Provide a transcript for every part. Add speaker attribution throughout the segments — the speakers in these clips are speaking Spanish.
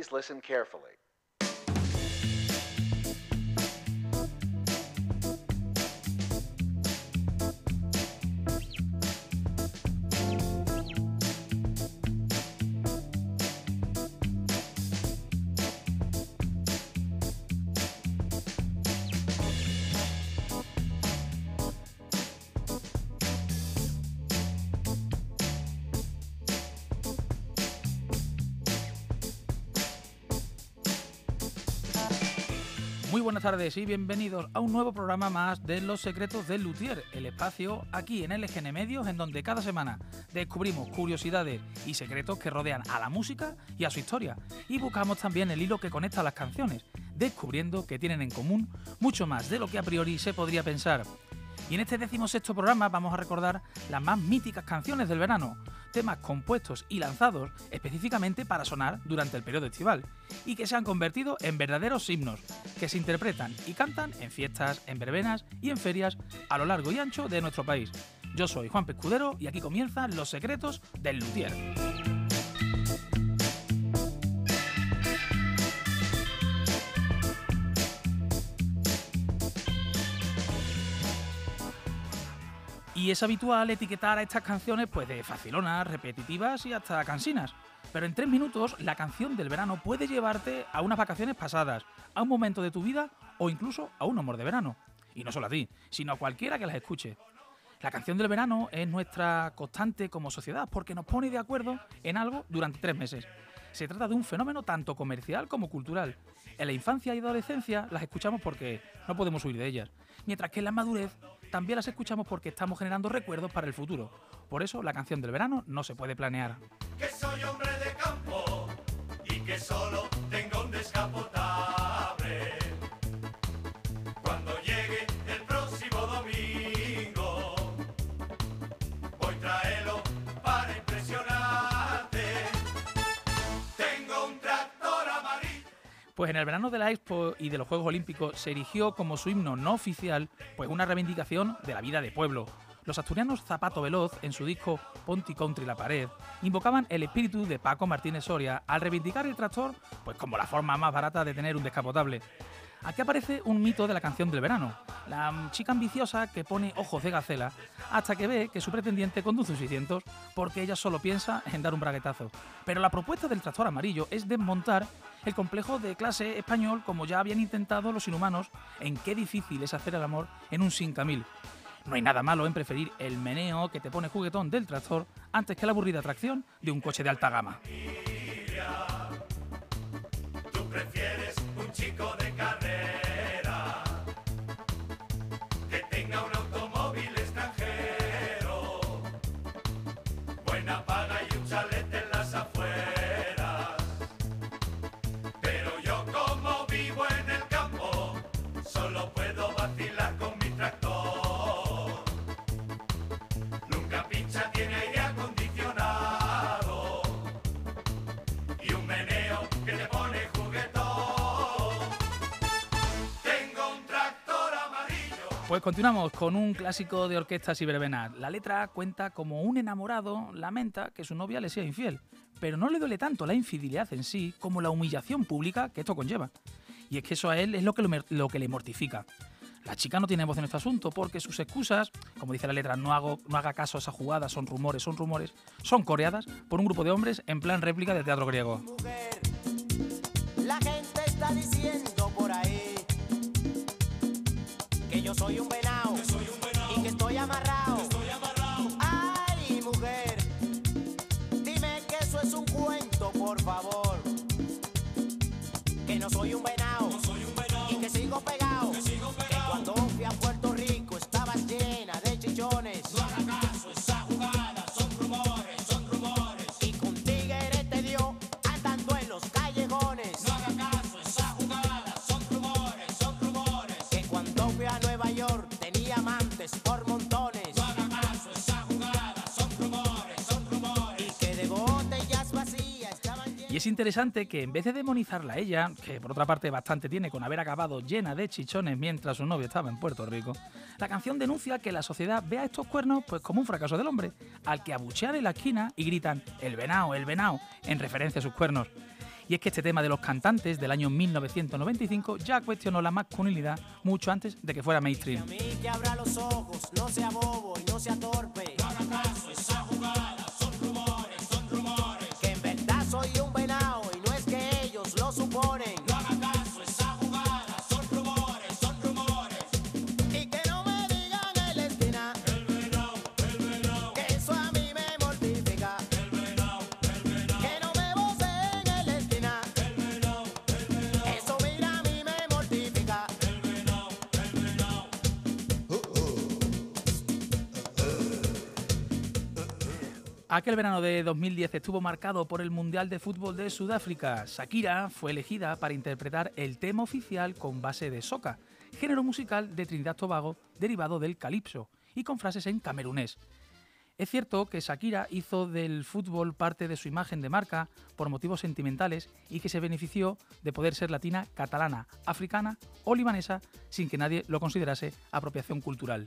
Speaker 1: Please listen carefully.
Speaker 2: Buenas tardes y bienvenidos a un nuevo programa más de Los Secretos del Luthier, el espacio aquí en LGN Medios en donde cada semana descubrimos curiosidades y secretos que rodean a la música y a su historia y buscamos también el hilo que conecta las canciones, descubriendo que tienen en común mucho más de lo que a priori se podría pensar. Y en este decimosexto programa vamos a recordar las más míticas canciones del verano, temas compuestos y lanzados específicamente para sonar durante el periodo estival, y que se han convertido en verdaderos himnos, que se interpretan y cantan en fiestas, en verbenas y en ferias a lo largo y ancho de nuestro país. Yo soy Juan Pescudero y aquí comienzan los secretos del luthier. Y es habitual etiquetar estas canciones pues de facilonas, repetitivas y hasta cansinas. Pero en tres minutos la canción del verano puede llevarte a unas vacaciones pasadas, a un momento de tu vida o incluso a un amor de verano. Y no solo a ti, sino a cualquiera que las escuche. La canción del verano es nuestra constante como sociedad porque nos pone de acuerdo en algo durante tres meses. Se trata de un fenómeno tanto comercial como cultural. En la infancia y adolescencia las escuchamos porque no podemos huir de ellas, mientras que en la madurez también las escuchamos porque estamos generando recuerdos para el futuro. Por eso la canción del verano no se puede planear. Pues en el verano de la Expo y de los Juegos Olímpicos se erigió como su himno no oficial pues una reivindicación de la vida de pueblo. Los asturianos Zapato Veloz, en su disco Ponti Country La Pared, invocaban el espíritu de Paco Martínez Soria al reivindicar el tractor pues como la forma más barata de tener un descapotable. Aquí aparece un mito de la canción del verano, la chica ambiciosa que pone ojos de gacela hasta que ve que su pretendiente conduce un 600 porque ella solo piensa en dar un braguetazo. Pero la propuesta del tractor amarillo es desmontar el complejo de clase español como ya habían intentado los inhumanos en qué difícil es hacer el amor en un sin camil. No hay nada malo en preferir el meneo que te pone juguetón del tractor antes que la aburrida atracción de un coche de alta gama. Pues continuamos con un clásico de orquestas y verbenas. La letra cuenta como un enamorado lamenta que su novia le sea infiel, pero no le duele tanto la infidelidad en sí como la humillación pública que esto conlleva. Y es que eso a él es lo que, lo, lo que le mortifica. La chica no tiene voz en este asunto porque sus excusas, como dice la letra, no, hago, no haga caso a esa jugada, son rumores, son rumores, son coreadas por un grupo de hombres en plan réplica de teatro griego.
Speaker 3: La gente está diciendo yo soy un venado y que estoy amarrado. Ay, mujer, dime que eso es un cuento, por favor. Que no soy un venado y que sigo pegado.
Speaker 2: Es interesante que en vez de demonizarla a ella, que por otra parte bastante tiene con haber acabado llena de chichones mientras su novio estaba en Puerto Rico, la canción denuncia que la sociedad ve a estos cuernos pues como un fracaso del hombre, al que abuchean en la esquina y gritan el venao, el venao, en referencia a sus cuernos. Y es que este tema de los cantantes del año 1995 ya cuestionó la masculinidad mucho antes de que fuera mainstream. Aquel verano de 2010 estuvo marcado por el Mundial de Fútbol de Sudáfrica. Shakira fue elegida para interpretar el tema oficial con base de soca, género musical de Trinidad Tobago derivado del calipso y con frases en camerunés. Es cierto que Shakira hizo del fútbol parte de su imagen de marca por motivos sentimentales y que se benefició de poder ser latina, catalana, africana o libanesa sin que nadie lo considerase apropiación cultural.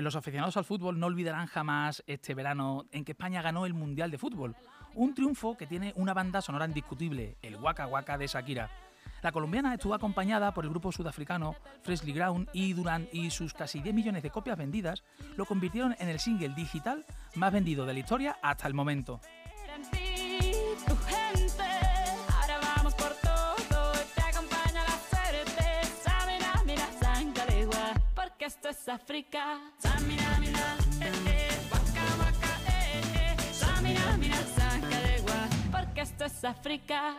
Speaker 2: Pues los aficionados al fútbol no olvidarán jamás este verano en que España ganó el Mundial de Fútbol. Un triunfo que tiene una banda sonora indiscutible, el Waka Waka de Shakira. La colombiana estuvo acompañada por el grupo sudafricano Freshly Ground y durante y sus casi 10 millones de copias vendidas lo convirtieron en el single digital más vendido de la historia hasta el momento.
Speaker 4: África. Samina, mira, eh, eh, waka, waka, eh, eh. Samina, mira, Sangalegua, porque esto es África.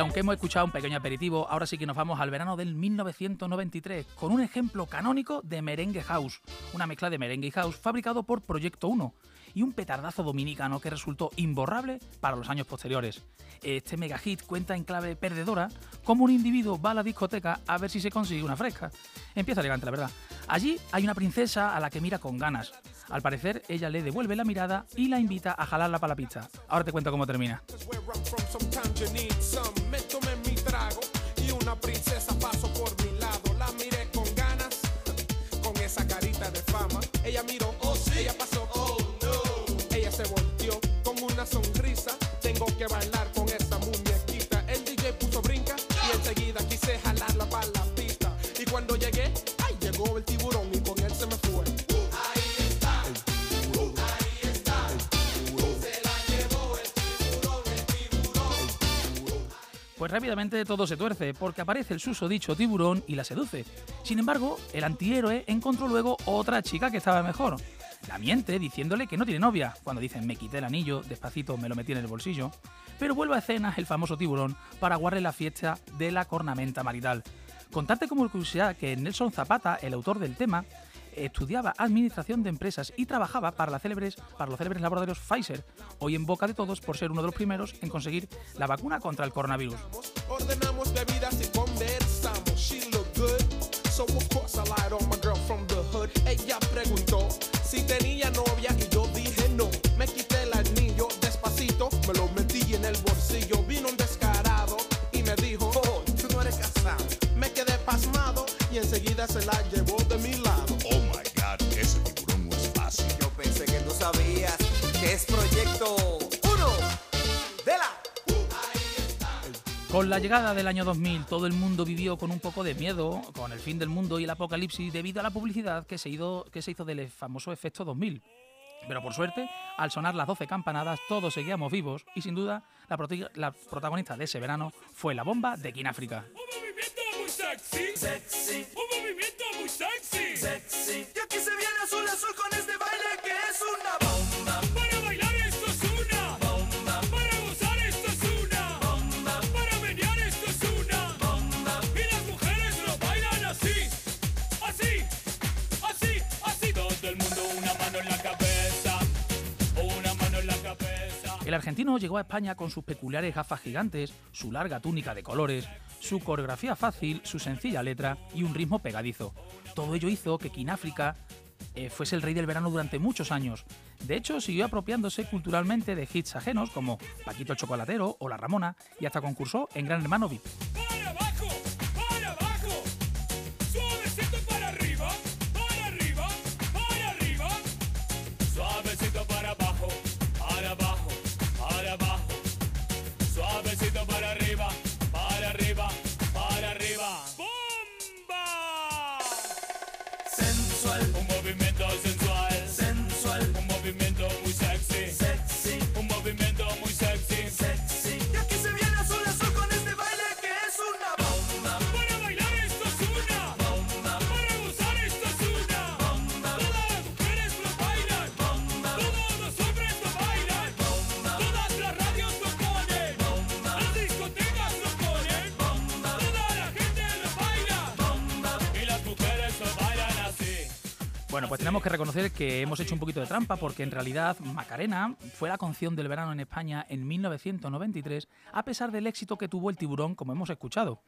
Speaker 2: Aunque hemos escuchado un pequeño aperitivo, ahora sí que nos vamos al verano del 1993 con un ejemplo canónico de merengue house, una mezcla de merengue y house fabricado por Proyecto 1 y un petardazo dominicano que resultó imborrable para los años posteriores. Este mega hit cuenta en clave perdedora cómo un individuo va a la discoteca a ver si se consigue una fresca. Empieza elegante, la verdad. Allí hay una princesa a la que mira con ganas. Al parecer, ella le devuelve la mirada y la invita a jalarla para la pista. Ahora te cuento cómo termina.
Speaker 1: Bailar con muñequita. El DJ puso brinca y enseguida quise la.
Speaker 2: Pues rápidamente todo se tuerce, porque aparece el susodicho tiburón y la seduce. Sin embargo, el antihéroe encontró luego otra chica que estaba mejor. La miente diciéndole que no tiene novia, cuando dicen me quité el anillo, despacito me lo metí en el bolsillo. Pero vuelve a escena el famoso tiburón para aguarle la fiesta de la cornamenta marital. Contarte como curiosidad que Nelson Zapata, el autor del tema, estudiaba administración de empresas y trabajaba para, célebres, los célebres laboratorios Pfizer, hoy en boca de todos por ser uno de los primeros en conseguir la vacuna contra el coronavirus.
Speaker 1: Ordenamos bebidas y enseguida se la llevó de mi lado.
Speaker 5: Oh my god, ese tiburón no es fácil.
Speaker 6: Yo pensé que tú sabías que es proyecto 1 de la.
Speaker 2: Con la llegada del año 2000, todo el mundo vivió con un poco de miedo, con el fin del mundo y el apocalipsis, debido a la publicidad que se, hizo, del famoso efecto 2000. Pero por suerte, al sonar las 12 campanadas, todos seguíamos vivos y sin duda, la, protagonista de ese verano fue la bomba de Kináfrica.
Speaker 5: ¡Un movimiento! Sexy. Sexy. Un movimiento muy sexy. Sexy. Y aquí se viene azul azul con este baile que es una bomba. El
Speaker 2: argentino llegó a España con sus peculiares gafas gigantes, su larga túnica de colores, su coreografía fácil, su sencilla letra y un ritmo pegadizo. Todo ello hizo que Kináfrica eh, fuese el rey del verano durante muchos años. De hecho, siguió apropiándose culturalmente de hits ajenos como Paquito Chocolatero o La Ramona y hasta concursó en Gran Hermano VIP. Reconocer que hemos hecho un poquito de trampa porque en realidad Macarena fue la canción del verano en España en 1993 a pesar del éxito que tuvo el tiburón como hemos escuchado.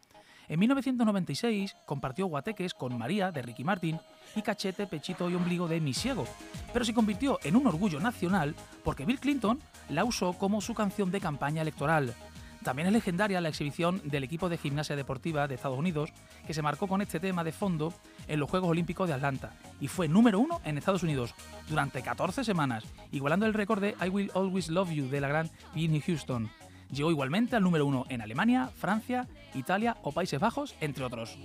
Speaker 2: En 1996 compartió guateques con María de Ricky Martin y Cachete, Pechito y Ombligo de Misiego, pero se convirtió en un orgullo nacional porque Bill Clinton la usó como su canción de campaña electoral. También es legendaria la exhibición del equipo de gimnasia deportiva de Estados Unidos, que se marcó con este tema de fondo en los Juegos Olímpicos de Atlanta y fue número uno en Estados Unidos durante 14 semanas, igualando el récord de I Will Always Love You de la gran Whitney Houston. Llegó igualmente al número uno en Alemania, Francia, Italia o Países Bajos, entre otros.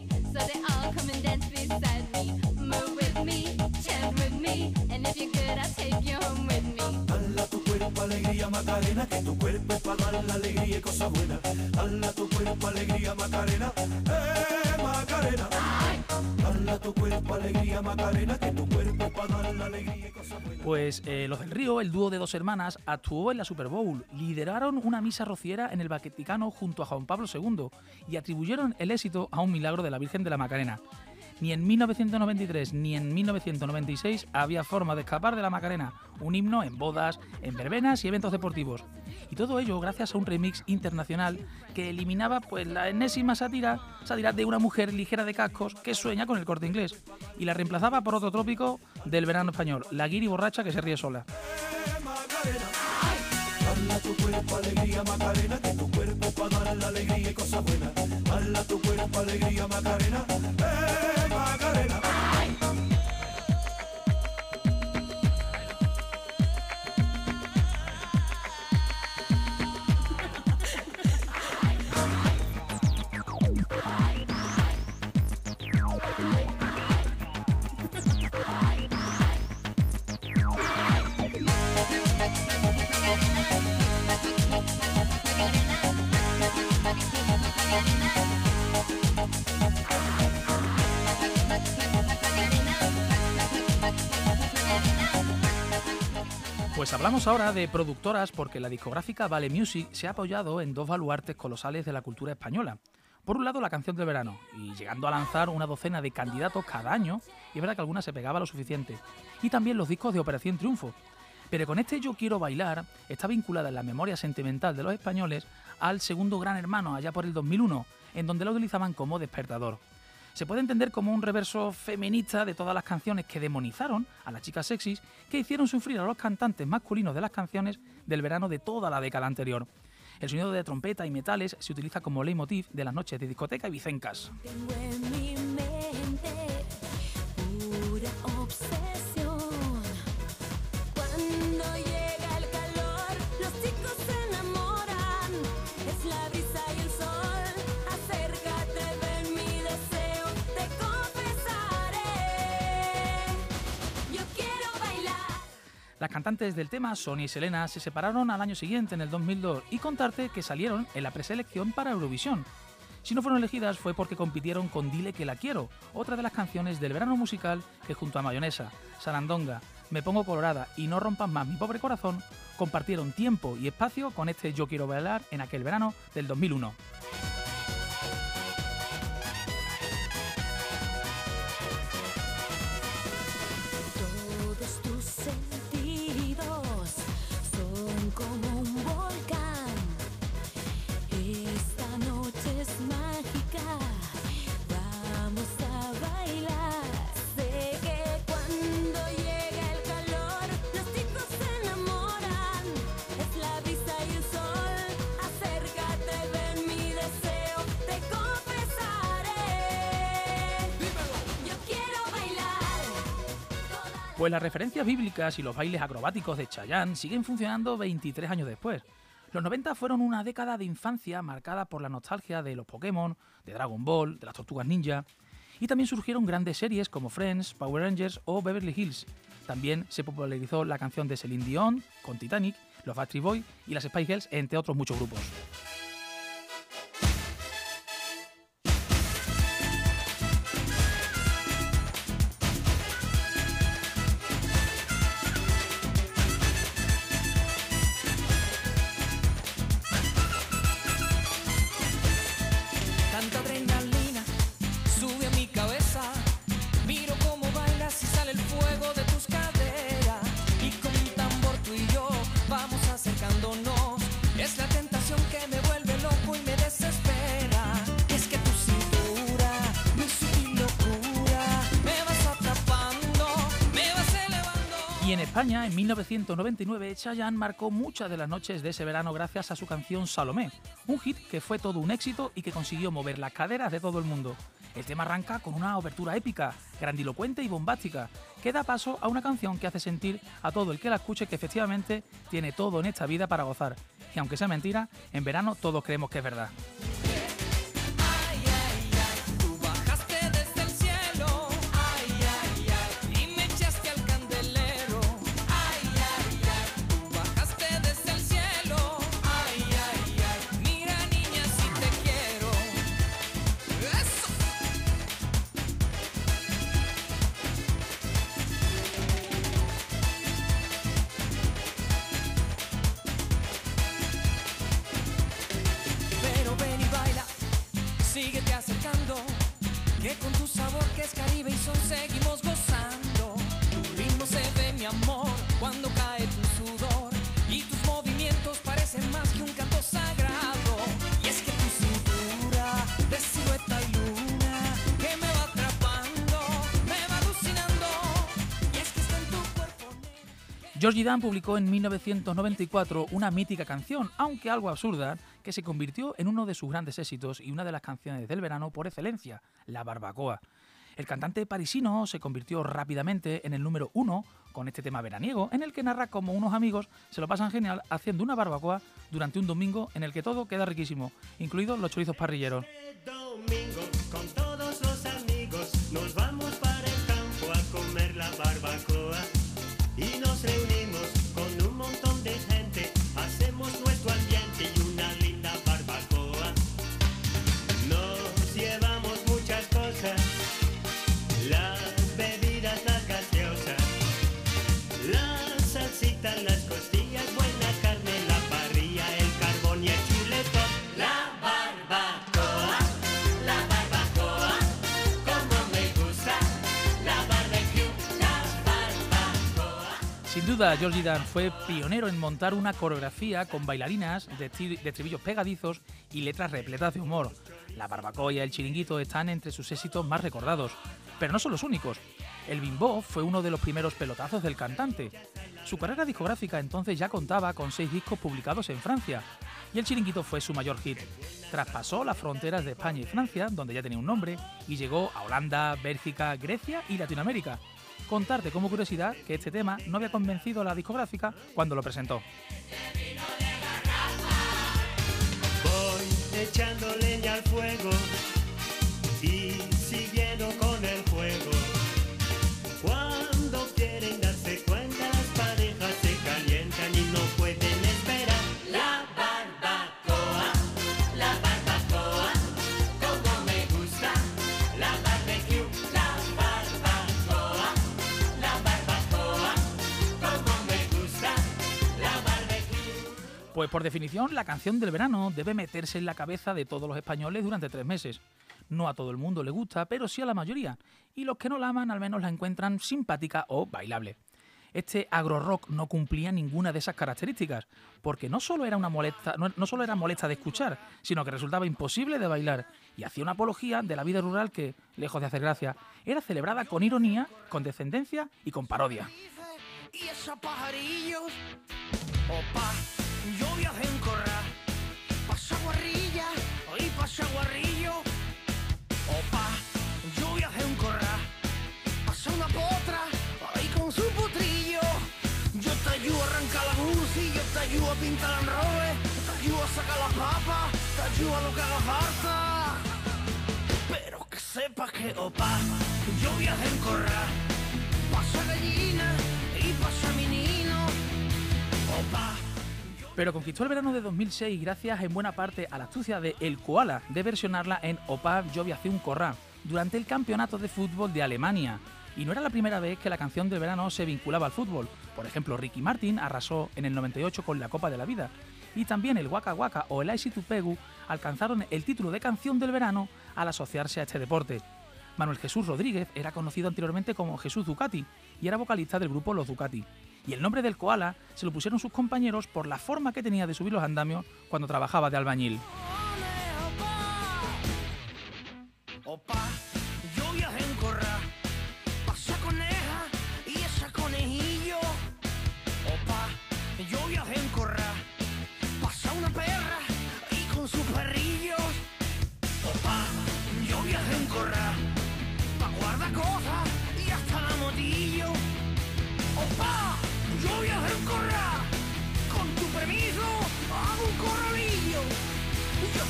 Speaker 2: Pues eh, los del Río, el dúo de dos hermanas, actuó en la Super Bowl, lideraron una misa rociera en el Vaticano junto a Juan Pablo II y atribuyeron el éxito a un milagro de la Virgen de la Macarena. Ni en 1993 ni en 1996 había forma de escapar de la Macarena, un himno en bodas, en verbenas y eventos deportivos. Y todo ello gracias a un remix internacional que eliminaba pues la enésima sátira, sátira de una mujer ligera de cascos que sueña con el corte inglés y la reemplazaba por otro trópico del verano español, la guiri borracha que se ríe sola.
Speaker 6: Tu cuerpo alegría Macarena, tu cuerpo la alegría y cosas buenas. Tu cuerpo alegría Macarena, eh
Speaker 2: Pues hablamos ahora de productoras porque la discográfica Vale Music se ha apoyado en dos baluartes colosales de la cultura española. Por un lado, la canción del verano, y llegando a lanzar una docena de candidatos cada año, y es verdad que alguna se pegaba lo suficiente. Y también los discos de Operación Triunfo. Pero con este Yo Quiero Bailar está vinculada en la memoria sentimental de los españoles al segundo Gran Hermano, allá por el 2001, en donde lo utilizaban como despertador. Se puede entender como un reverso feminista de todas las canciones que demonizaron a las chicas sexys que hicieron sufrir a los cantantes masculinos de las canciones del verano de toda la década anterior. El sonido de trompeta y metales se utiliza como leitmotiv de las noches de discoteca y vicencas. Cantantes del tema, Sonia y Selena, se separaron al año siguiente, en el 2002, y contarte que salieron en la preselección para Eurovisión. Si no fueron elegidas fue porque compitieron con Dile que la quiero, otra de las canciones del verano musical que junto a Mayonesa, Sarandonga, Me pongo colorada y No rompas más mi pobre corazón, compartieron tiempo y espacio con este Yo quiero bailar en aquel verano del 2001. Pues las referencias bíblicas y los bailes acrobáticos de Chayanne siguen funcionando 23 años después. Los 90 fueron una década de infancia marcada por la nostalgia de los Pokémon, de Dragon Ball, de las Tortugas Ninja. Y también surgieron grandes series como Friends, Power Rangers o Beverly Hills. También se popularizó la canción de Celine Dion con Titanic, los Backstreet Boys y las Spice Girls, entre otros muchos grupos. 1999, Chayanne marcó muchas de las noches de ese verano gracias a su canción Salomé, un hit que fue todo un éxito y que consiguió mover las caderas de todo el mundo. El tema arranca con una obertura épica, grandilocuente y bombástica, que da paso a una canción que hace sentir a todo el que la escuche que efectivamente tiene todo en esta vida para gozar. Y aunque sea mentira, en verano todos creemos que es verdad. Publicó en 1994 una mítica canción, aunque algo absurda, que se convirtió en uno de sus grandes éxitos y una de las canciones del verano por excelencia, La Barbacoa. El cantante parisino se convirtió rápidamente en el número uno con este tema veraniego, en el que narra cómo unos amigos se lo pasan genial haciendo una barbacoa durante un domingo en el que todo queda riquísimo, incluidos los chorizos parrilleros.
Speaker 7: domingo
Speaker 2: duda, Georgie Dan fue pionero en montar una coreografía con bailarinas de, tri- de estribillos pegadizos y letras repletas de humor. La barbacoa y el chiringuito están entre sus éxitos más recordados, pero no son los únicos. El bimbo fue uno de los primeros pelotazos del cantante. Su carrera discográfica entonces ya contaba con seis discos publicados en Francia, y el chiringuito fue su mayor hit. Traspasó las fronteras de España y Francia, donde ya tenía un nombre, y llegó a Holanda, Bélgica, Grecia y Latinoamérica. Contarte como curiosidad que este tema no había convencido a la discográfica cuando lo presentó. Pues por definición, la canción del verano debe meterse en la cabeza de todos los españoles durante tres meses. No a todo el mundo le gusta, pero sí a la mayoría, y los que no la aman al menos la encuentran simpática o bailable. Este agro-rock no cumplía ninguna de esas características, porque no solo, era una molesta, no, solo era molesta de escuchar, sino que resultaba imposible de bailar, y hacía una apología de la vida rural que, lejos de hacer gracia, era celebrada con ironía, con descendencia y con parodia.
Speaker 8: y esos pajarillos. Opa, pasa guarrilla y pasa guarrillo. Opa, yo viajé en corral, pasa una potra ahí con su potrillo. Yo te ayudo a arrancar la y yo te ayudo a pintar el roble, te ayudo a sacar las papas, te ayudo a lo que haga falta. Pero que sepas que, opa, yo viajé en corral, pasa gallina y pasa menino. Opa,
Speaker 2: Pero conquistó el verano de 2006 gracias en buena parte a la astucia de El Koala de versionarla en Opa un corral durante el campeonato de fútbol de Alemania. Y no era la primera vez que la canción del verano se vinculaba al fútbol. Por ejemplo, Ricky Martin arrasó en el 98 con la Copa de la Vida. Y también el Waka Waka o el Aisi Tupegu alcanzaron el título de canción del verano al asociarse a este deporte. Manuel Jesús Rodríguez era conocido anteriormente como Jesús Ducati y era vocalista del grupo Los Ducati. Y el nombre del koala se lo pusieron sus compañeros por la forma que tenía de subir los andamios cuando trabajaba de albañil.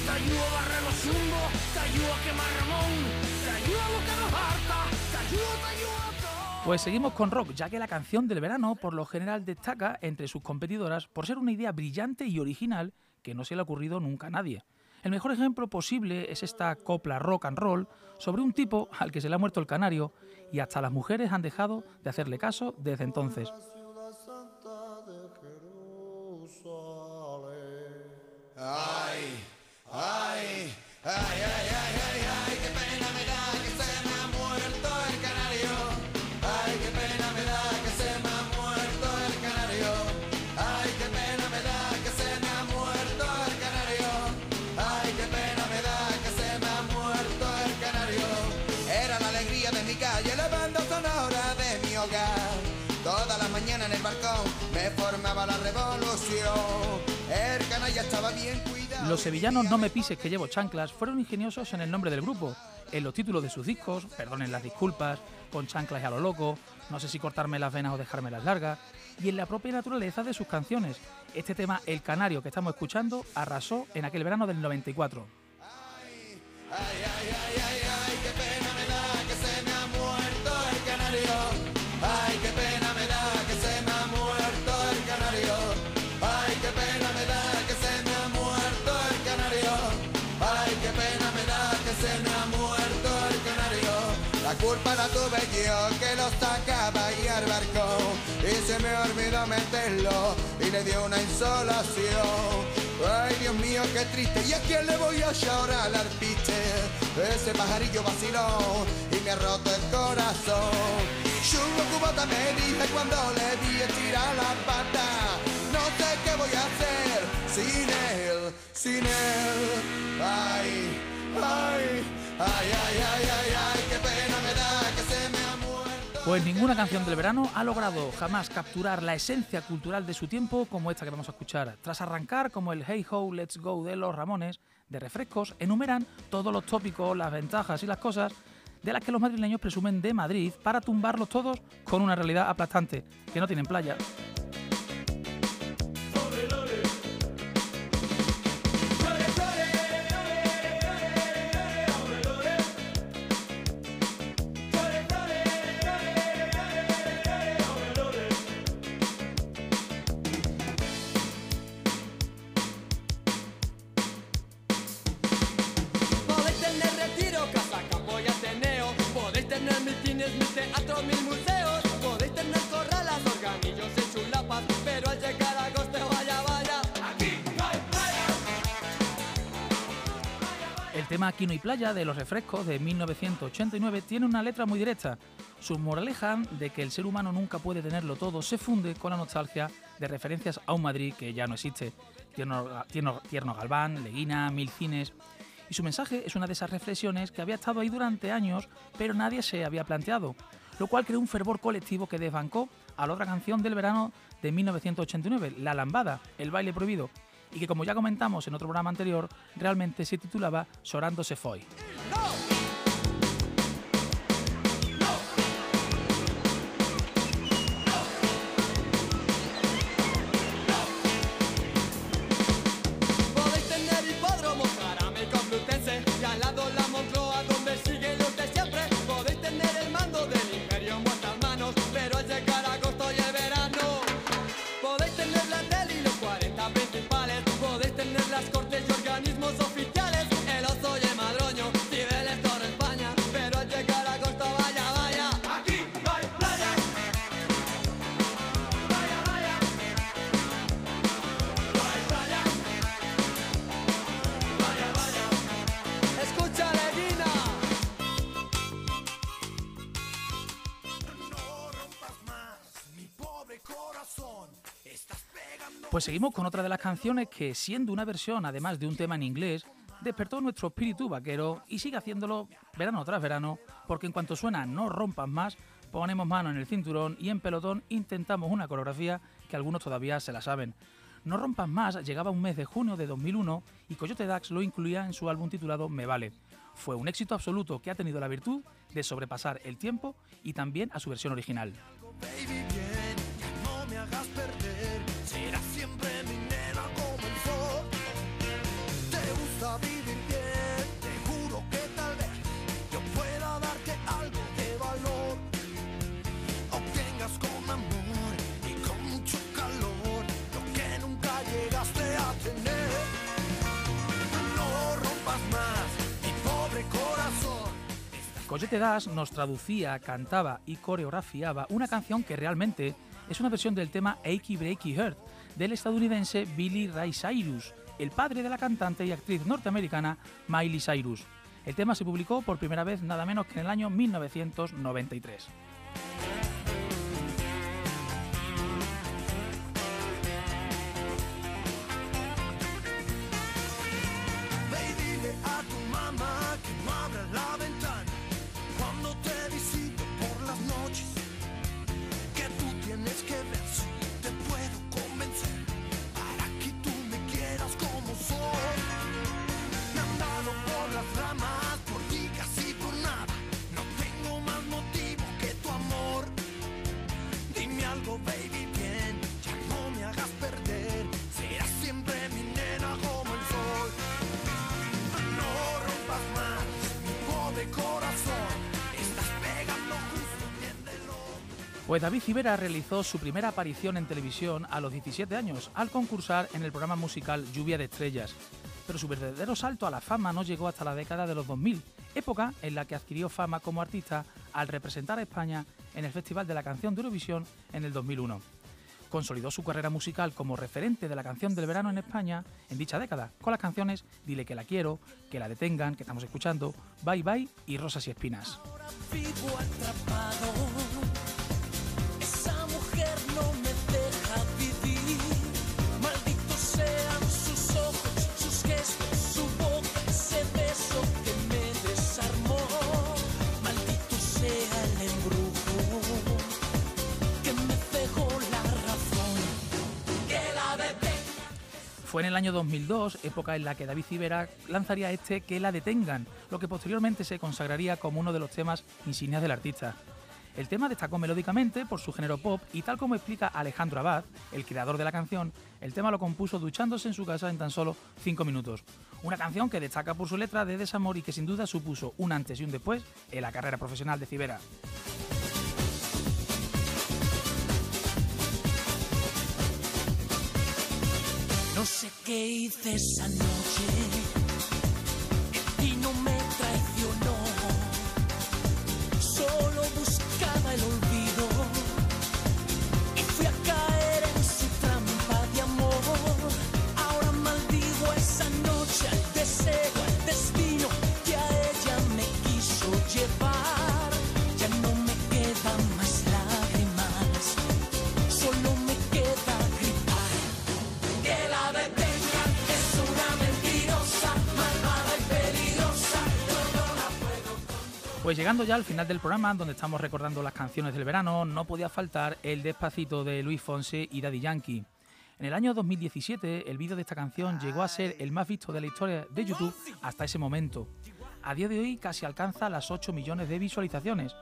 Speaker 8: Te ayudo a barrer los zumbos, te ayudo a quemar Ramón, te ayudo a lo que nos harta, te ayudo, te ayudo a todo.
Speaker 2: Pues seguimos con rock, ya que la canción del verano por lo general destaca entre sus competidoras por ser una idea brillante y original que no se le ha ocurrido nunca a nadie. El mejor ejemplo posible es esta copla rock and roll sobre un tipo al que se le ha muerto el canario y hasta las mujeres han dejado de hacerle caso desde entonces.
Speaker 9: Ai.
Speaker 2: Los sevillanos No me pises que llevo chanclas fueron ingeniosos en el nombre del grupo, en los títulos de sus discos, perdonen las disculpas, con chanclas y a lo loco, no sé si cortarme las venas o dejármelas largas, y en la propia naturaleza de sus canciones. Este tema, El Canario, que estamos escuchando, arrasó en aquel verano del 94.
Speaker 9: Ay, culpa la tuve yo que lo sacaba y al barco. Y se me olvidó meterlo y le dio una insolación. Ay, Dios mío, qué triste. ¿Y a quién le voy a llorar al piste? Ese pajarillo vaciló y me ha roto el corazón. Chungo cubata me dije cuando le vi estirar la pata. No sé qué voy a hacer sin él, sin él. Ay, ay, ay, ay, ay, ay, ay, qué pena me da que se me ha muerto.
Speaker 2: Pues ninguna canción del verano ha logrado jamás capturar la esencia cultural de su tiempo como esta que vamos a escuchar. Tras arrancar como el Hey Ho, Let's Go de los Ramones, de refrescos, enumeran todos los tópicos, las ventajas y las cosas de las que los madrileños presumen de Madrid para tumbarlos todos con una realidad aplastante, que no tienen playa. El tema Quino y Playa de los refrescos de 1989 tiene una letra muy directa. Su moraleja de que el ser humano nunca puede tenerlo todo se funde con la nostalgia de referencias a un Madrid que ya no existe. Tierno, Tierno- Tierno Galván, Leguina, Mil Cines. Y su mensaje es una de esas reflexiones que había estado ahí durante años, pero nadie se había planteado, lo cual creó un fervor colectivo que desbancó a la otra canción del verano de 1989, La Lambada, el baile prohibido, y que como ya comentamos en otro programa anterior, realmente se titulaba Sorando se foi. Seguimos con otra de las canciones que, siendo una versión además de un tema en inglés, despertó nuestro espíritu vaquero y sigue haciéndolo verano tras verano, porque en cuanto suena No rompas más, ponemos mano en el cinturón y en pelotón intentamos una coreografía que algunos todavía se la saben. No rompas más llegaba un mes de junio de 2001 y Coyote Dax lo incluía en su álbum titulado Me Vale. Fue un éxito absoluto que ha tenido la virtud de sobrepasar el tiempo y también a su versión original. Coyote Dash nos traducía, cantaba y coreografiaba una canción que realmente es una versión del tema Achy Breaky Heart del estadounidense Billy Ray Cyrus, el padre de la cantante y actriz norteamericana Miley Cyrus. El tema se publicó por primera vez nada menos que en el año 1993. Pues David Civera realizó su primera aparición en televisión a los 17 años al concursar en el programa musical Lluvia de Estrellas. Pero su verdadero salto a la fama no llegó hasta la década de los 2000, época en la que adquirió fama como artista al representar a España en el Festival de la Canción de Eurovisión en el 2001. Consolidó su carrera musical como referente de la canción del verano en España en dicha década, con las canciones Dile que la quiero, Que la detengan, que estamos escuchando, Bye Bye y Rosas y Espinas. Fue en el año 2002, época en la que David Civera lanzaría este Que la detengan, lo que posteriormente se consagraría como uno de los temas insignias del artista. El tema destacó melódicamente por su género pop y tal como explica Alejandro Abad, el creador de la canción, el tema lo compuso duchándose en su casa en tan solo 5 minutos. Una canción que destaca por su letra de desamor y que sin duda supuso un antes y un después en la carrera profesional de Civera.
Speaker 8: No sé qué hice esa noche
Speaker 2: Pues llegando ya al final del programa, donde estamos recordando las canciones del verano, no podía faltar el despacito de Luis Fonse y Daddy Yankee. En el año 2017, el vídeo de esta canción llegó a ser el más visto de la historia de YouTube hasta ese momento. A día de hoy casi alcanza las 8 millones de visualizaciones.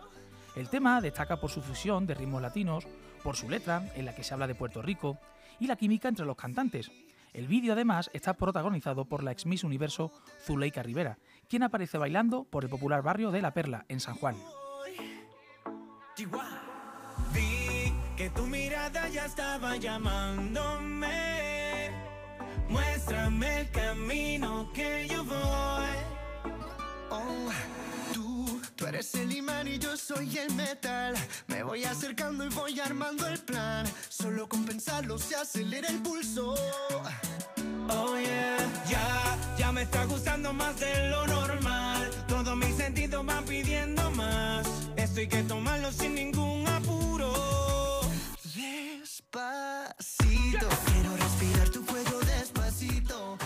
Speaker 2: El tema destaca por su fusión de ritmos latinos, por su letra, en la que se habla de Puerto Rico, y la química entre los cantantes. El vídeo además está protagonizado por la ex Miss Universo Zuleika Rivera, quien aparece bailando por el popular barrio de La Perla, en San Juan.
Speaker 10: Vi que tu mirada ya estaba llamándome. Muéstrame el camino que yo voy.
Speaker 11: Oh, tú, tú eres el imán y yo soy el metal. Me voy acercando y voy armando el plan. Solo con pensarlo se acelera el pulso.
Speaker 10: Oh yeah, ya, ya me está gustando más de lo normal. Todos mis sentidos van pidiendo más. Esto hay que tomarlo sin ningún apuro.
Speaker 11: Despacito, quiero respirar tu cuello despacito.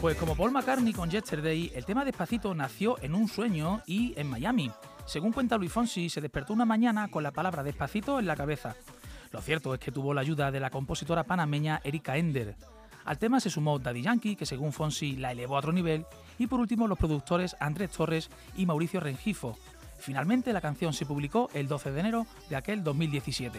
Speaker 2: Pues como Paul McCartney con Yesterday, el tema Despacito nació en un sueño y en Miami. Según cuenta Luis Fonsi, se despertó una mañana con la palabra Despacito en la cabeza. Lo cierto es que tuvo la ayuda de la compositora panameña Erika Ender. Al tema se sumó Daddy Yankee, que según Fonsi la elevó a otro nivel, y por último los productores Andrés Torres y Mauricio Rengifo. Finalmente la canción se publicó el 12 de enero de aquel 2017.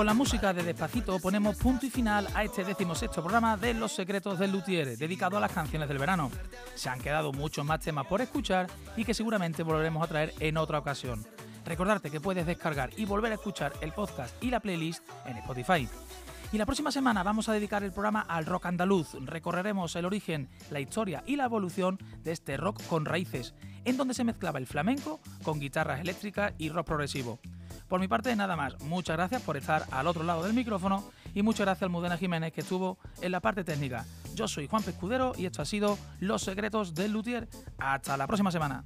Speaker 2: Con la música de Despacito ponemos punto y final a este decimosexto programa de Los Secretos del Luthier, dedicado a las canciones del verano. Se han quedado muchos más temas por escuchar y que seguramente volveremos a traer en otra ocasión. Recordarte que puedes descargar y volver a escuchar el podcast y la playlist en Spotify. Y la próxima semana vamos a dedicar el programa al rock andaluz. Recorreremos el origen, la historia y la evolución de este rock con raíces, en donde se mezclaba el flamenco con guitarras eléctricas y rock progresivo. Por mi parte, nada más. Muchas gracias por estar al otro lado del micrófono y muchas gracias al Mudena Jiménez que estuvo en la parte técnica. Yo soy Juan Pescudero y esto ha sido Los Secretos del Luthier. Hasta la próxima semana.